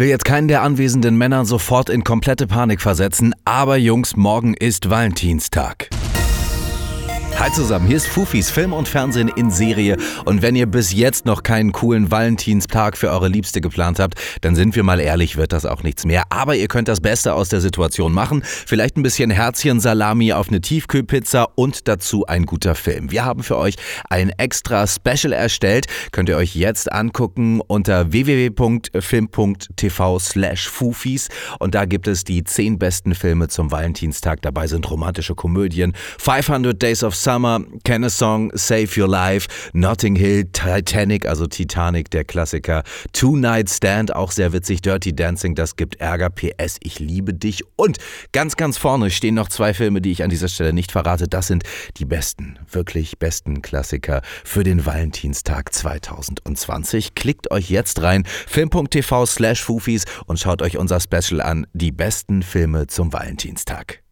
will jetzt keinen der anwesenden Männer sofort in komplette Panik versetzen, aber Jungs, morgen ist Valentinstag. Hi zusammen, hier ist Fufis Film und Fernsehen in Serie. Und wenn ihr bis jetzt noch keinen coolen Valentinstag für eure Liebste geplant habt, dann sind wir mal ehrlich, wird das auch nichts mehr. Aber ihr könnt das Beste aus der Situation machen. Vielleicht ein bisschen Herzchen-Salami auf eine Tiefkühlpizza und dazu ein guter Film. Wir haben für euch ein extra Special erstellt. Könnt ihr euch jetzt angucken unter www.film.tv slash Fufis. Und da gibt es die 10 besten Filme zum Valentinstag. Dabei sind romantische Komödien, 500 Days of Summer, Summer, Song, Save Your Life, Notting Hill, Titanic, also Titanic, der Klassiker, Two Night Stand, auch sehr witzig, Dirty Dancing, das gibt Ärger, PS, ich liebe dich. Und ganz, ganz vorne stehen noch zwei Filme, die ich an dieser Stelle nicht verrate, das sind die besten, wirklich besten Klassiker für den Valentinstag 2020. Klickt euch jetzt rein, film.tv slash Fufis und schaut euch unser Special an, die besten Filme zum Valentinstag.